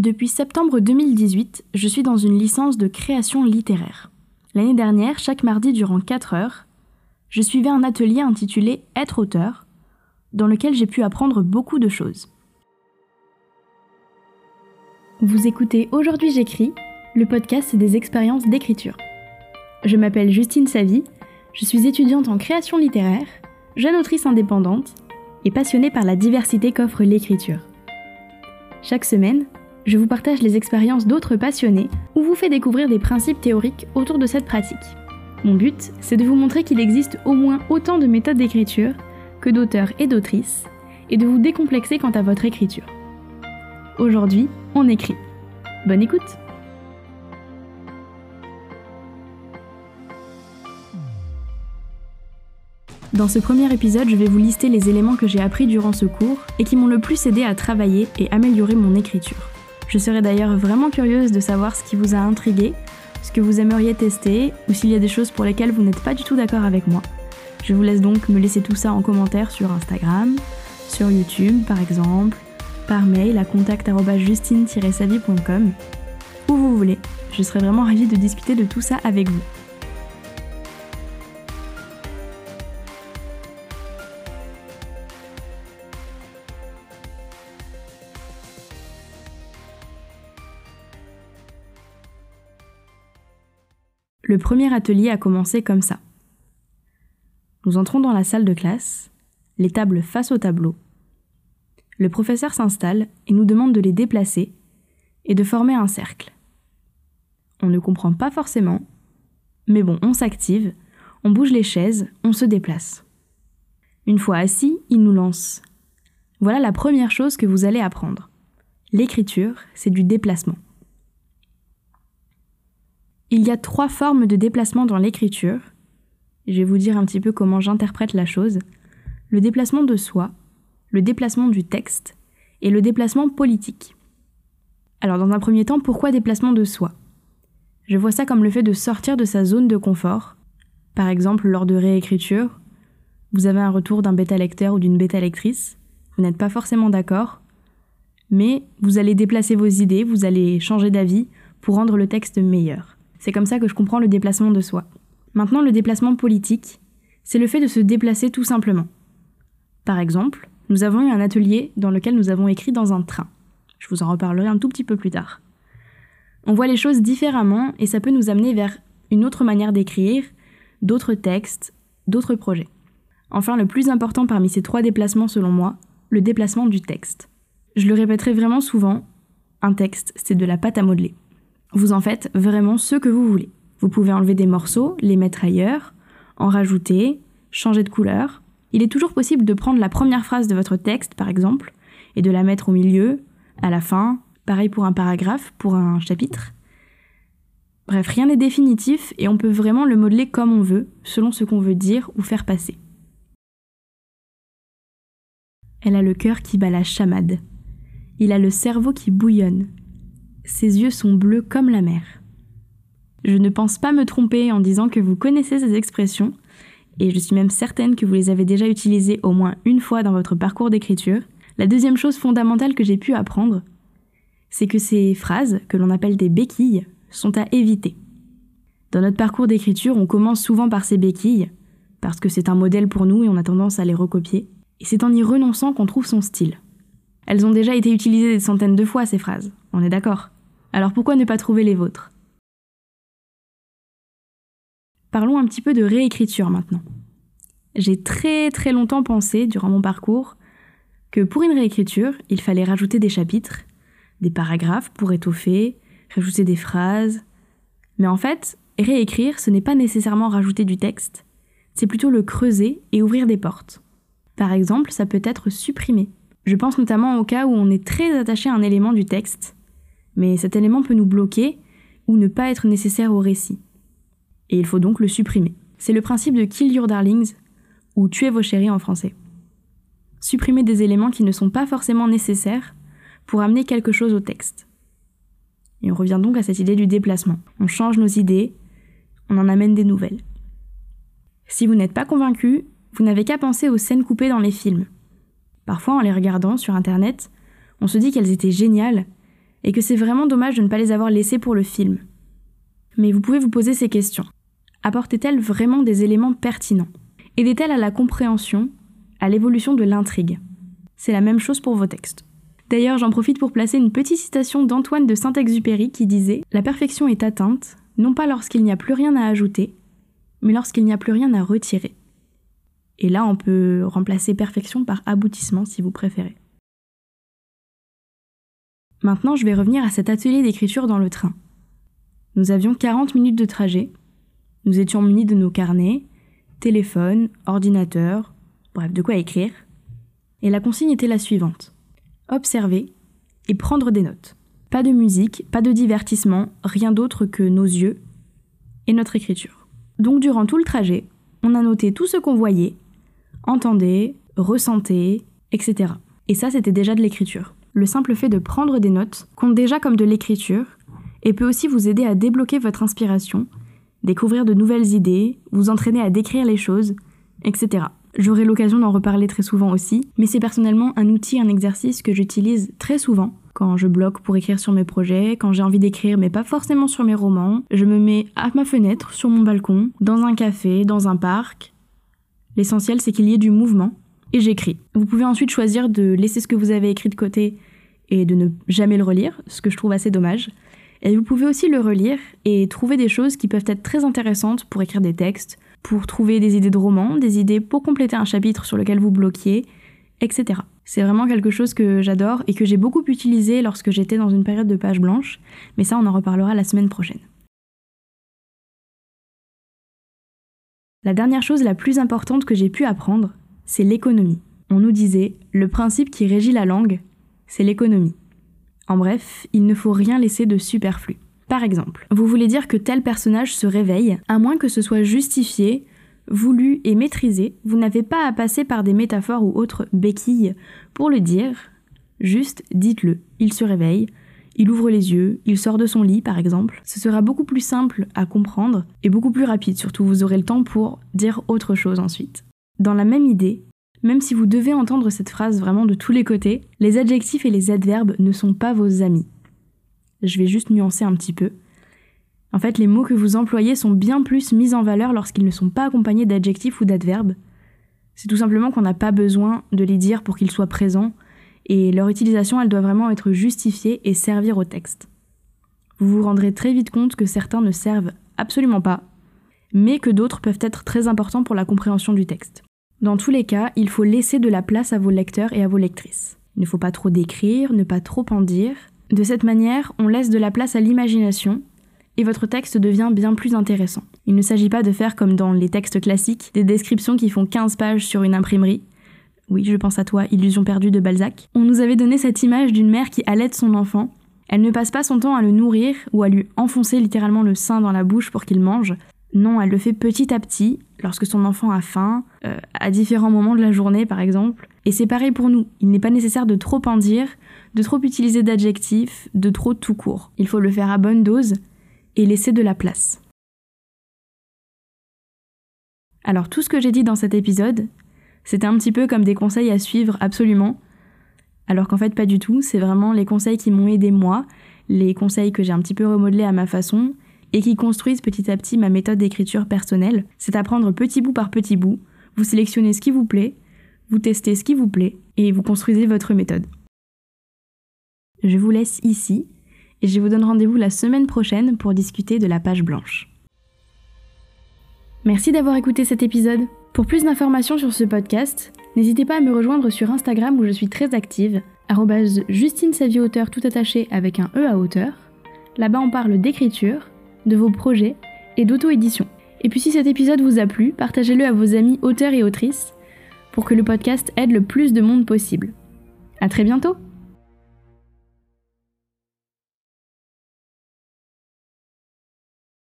Depuis septembre 2018, je suis dans une licence de création littéraire. L'année dernière, chaque mardi durant 4 heures, je suivais un atelier intitulé Être auteur, dans lequel j'ai pu apprendre beaucoup de choses. Vous écoutez Aujourd'hui j'écris, le podcast des expériences d'écriture. Je m'appelle Justine Savy, je suis étudiante en création littéraire, jeune autrice indépendante et passionnée par la diversité qu'offre l'écriture. Chaque semaine, je vous partage les expériences d'autres passionnés ou vous fais découvrir des principes théoriques autour de cette pratique. Mon but, c'est de vous montrer qu'il existe au moins autant de méthodes d'écriture que d'auteurs et d'autrices, et de vous décomplexer quant à votre écriture. Aujourd'hui, on écrit. Bonne écoute Dans ce premier épisode, je vais vous lister les éléments que j'ai appris durant ce cours et qui m'ont le plus aidé à travailler et améliorer mon écriture. Je serais d'ailleurs vraiment curieuse de savoir ce qui vous a intrigué, ce que vous aimeriez tester ou s'il y a des choses pour lesquelles vous n'êtes pas du tout d'accord avec moi. Je vous laisse donc me laisser tout ça en commentaire sur Instagram, sur YouTube par exemple, par mail à contact.justine-savie.com, où vous voulez. Je serais vraiment ravie de discuter de tout ça avec vous. Le premier atelier a commencé comme ça. Nous entrons dans la salle de classe, les tables face au tableau. Le professeur s'installe et nous demande de les déplacer et de former un cercle. On ne comprend pas forcément, mais bon, on s'active, on bouge les chaises, on se déplace. Une fois assis, il nous lance. Voilà la première chose que vous allez apprendre. L'écriture, c'est du déplacement. Il y a trois formes de déplacement dans l'écriture. Je vais vous dire un petit peu comment j'interprète la chose. Le déplacement de soi, le déplacement du texte et le déplacement politique. Alors dans un premier temps, pourquoi déplacement de soi? Je vois ça comme le fait de sortir de sa zone de confort. Par exemple, lors de réécriture, vous avez un retour d'un bêta-lecteur ou d'une bêta-lectrice, vous n'êtes pas forcément d'accord, mais vous allez déplacer vos idées, vous allez changer d'avis pour rendre le texte meilleur. C'est comme ça que je comprends le déplacement de soi. Maintenant, le déplacement politique, c'est le fait de se déplacer tout simplement. Par exemple, nous avons eu un atelier dans lequel nous avons écrit dans un train. Je vous en reparlerai un tout petit peu plus tard. On voit les choses différemment et ça peut nous amener vers une autre manière d'écrire, d'autres textes, d'autres projets. Enfin, le plus important parmi ces trois déplacements selon moi, le déplacement du texte. Je le répéterai vraiment souvent, un texte, c'est de la pâte à modeler. Vous en faites vraiment ce que vous voulez. Vous pouvez enlever des morceaux, les mettre ailleurs, en rajouter, changer de couleur. Il est toujours possible de prendre la première phrase de votre texte, par exemple, et de la mettre au milieu, à la fin, pareil pour un paragraphe, pour un chapitre. Bref, rien n'est définitif et on peut vraiment le modeler comme on veut, selon ce qu'on veut dire ou faire passer. Elle a le cœur qui bat la chamade. Il a le cerveau qui bouillonne. Ses yeux sont bleus comme la mer. Je ne pense pas me tromper en disant que vous connaissez ces expressions, et je suis même certaine que vous les avez déjà utilisées au moins une fois dans votre parcours d'écriture. La deuxième chose fondamentale que j'ai pu apprendre, c'est que ces phrases, que l'on appelle des béquilles, sont à éviter. Dans notre parcours d'écriture, on commence souvent par ces béquilles, parce que c'est un modèle pour nous et on a tendance à les recopier, et c'est en y renonçant qu'on trouve son style. Elles ont déjà été utilisées des centaines de fois, ces phrases, on est d'accord? Alors pourquoi ne pas trouver les vôtres? Parlons un petit peu de réécriture maintenant. J'ai très très longtemps pensé, durant mon parcours, que pour une réécriture, il fallait rajouter des chapitres, des paragraphes pour étoffer, rajouter des phrases. Mais en fait, réécrire, ce n'est pas nécessairement rajouter du texte, c'est plutôt le creuser et ouvrir des portes. Par exemple, ça peut être supprimer. Je pense notamment au cas où on est très attaché à un élément du texte, mais cet élément peut nous bloquer ou ne pas être nécessaire au récit. Et il faut donc le supprimer. C'est le principe de Kill Your Darlings, ou Tuer vos chéris en français. Supprimer des éléments qui ne sont pas forcément nécessaires pour amener quelque chose au texte. Et on revient donc à cette idée du déplacement. On change nos idées, on en amène des nouvelles. Si vous n'êtes pas convaincu, vous n'avez qu'à penser aux scènes coupées dans les films. Parfois, en les regardant sur Internet, on se dit qu'elles étaient géniales, et que c'est vraiment dommage de ne pas les avoir laissées pour le film. Mais vous pouvez vous poser ces questions. Apportait-elle vraiment des éléments pertinents? Aidait-elle à la compréhension, à l'évolution de l'intrigue? C'est la même chose pour vos textes. D'ailleurs, j'en profite pour placer une petite citation d'Antoine de Saint-Exupéry qui disait La perfection est atteinte, non pas lorsqu'il n'y a plus rien à ajouter, mais lorsqu'il n'y a plus rien à retirer. Et là, on peut remplacer perfection par aboutissement si vous préférez. Maintenant, je vais revenir à cet atelier d'écriture dans le train. Nous avions 40 minutes de trajet. Nous étions munis de nos carnets, téléphone, ordinateur, bref, de quoi écrire. Et la consigne était la suivante. Observer et prendre des notes. Pas de musique, pas de divertissement, rien d'autre que nos yeux et notre écriture. Donc durant tout le trajet, on a noté tout ce qu'on voyait, entendait, ressentait, etc. Et ça, c'était déjà de l'écriture le simple fait de prendre des notes compte déjà comme de l'écriture et peut aussi vous aider à débloquer votre inspiration, découvrir de nouvelles idées, vous entraîner à décrire les choses, etc. J'aurai l'occasion d'en reparler très souvent aussi, mais c'est personnellement un outil, un exercice que j'utilise très souvent quand je bloque pour écrire sur mes projets, quand j'ai envie d'écrire mais pas forcément sur mes romans. Je me mets à ma fenêtre, sur mon balcon, dans un café, dans un parc. L'essentiel c'est qu'il y ait du mouvement et j'écris. Vous pouvez ensuite choisir de laisser ce que vous avez écrit de côté et de ne jamais le relire, ce que je trouve assez dommage. Et vous pouvez aussi le relire et trouver des choses qui peuvent être très intéressantes pour écrire des textes, pour trouver des idées de romans, des idées pour compléter un chapitre sur lequel vous bloquiez, etc. C'est vraiment quelque chose que j'adore et que j'ai beaucoup utilisé lorsque j'étais dans une période de page blanche, mais ça on en reparlera la semaine prochaine. La dernière chose la plus importante que j'ai pu apprendre, c'est l'économie. On nous disait, le principe qui régit la langue, c'est l'économie. En bref, il ne faut rien laisser de superflu. Par exemple, vous voulez dire que tel personnage se réveille, à moins que ce soit justifié, voulu et maîtrisé, vous n'avez pas à passer par des métaphores ou autres béquilles pour le dire, juste dites-le. Il se réveille, il ouvre les yeux, il sort de son lit par exemple. Ce sera beaucoup plus simple à comprendre et beaucoup plus rapide, surtout vous aurez le temps pour dire autre chose ensuite. Dans la même idée, même si vous devez entendre cette phrase vraiment de tous les côtés, les adjectifs et les adverbes ne sont pas vos amis. Je vais juste nuancer un petit peu. En fait, les mots que vous employez sont bien plus mis en valeur lorsqu'ils ne sont pas accompagnés d'adjectifs ou d'adverbes. C'est tout simplement qu'on n'a pas besoin de les dire pour qu'ils soient présents, et leur utilisation, elle doit vraiment être justifiée et servir au texte. Vous vous rendrez très vite compte que certains ne servent absolument pas, mais que d'autres peuvent être très importants pour la compréhension du texte. Dans tous les cas, il faut laisser de la place à vos lecteurs et à vos lectrices. Il ne faut pas trop décrire, ne pas trop en dire. De cette manière, on laisse de la place à l'imagination et votre texte devient bien plus intéressant. Il ne s'agit pas de faire comme dans les textes classiques, des descriptions qui font 15 pages sur une imprimerie. Oui, je pense à toi, Illusion perdue de Balzac. On nous avait donné cette image d'une mère qui allaite son enfant. Elle ne passe pas son temps à le nourrir ou à lui enfoncer littéralement le sein dans la bouche pour qu'il mange. Non, elle le fait petit à petit, lorsque son enfant a faim, euh, à différents moments de la journée par exemple. Et c'est pareil pour nous, il n'est pas nécessaire de trop en dire, de trop utiliser d'adjectifs, de trop tout court. Il faut le faire à bonne dose et laisser de la place. Alors tout ce que j'ai dit dans cet épisode, c'était un petit peu comme des conseils à suivre absolument, alors qu'en fait pas du tout, c'est vraiment les conseils qui m'ont aidé moi, les conseils que j'ai un petit peu remodelés à ma façon, et qui construisent petit à petit ma méthode d'écriture personnelle. C'est apprendre petit bout par petit bout, vous sélectionnez ce qui vous plaît, vous testez ce qui vous plaît, et vous construisez votre méthode. Je vous laisse ici, et je vous donne rendez-vous la semaine prochaine pour discuter de la page blanche. Merci d'avoir écouté cet épisode. Pour plus d'informations sur ce podcast, n'hésitez pas à me rejoindre sur Instagram où je suis très active, Justine tout attaché avec un E à hauteur. Là-bas on parle d'écriture, de vos projets et d'auto-édition. Et puis si cet épisode vous a plu, partagez-le à vos amis auteurs et autrices pour que le podcast aide le plus de monde possible. À très bientôt!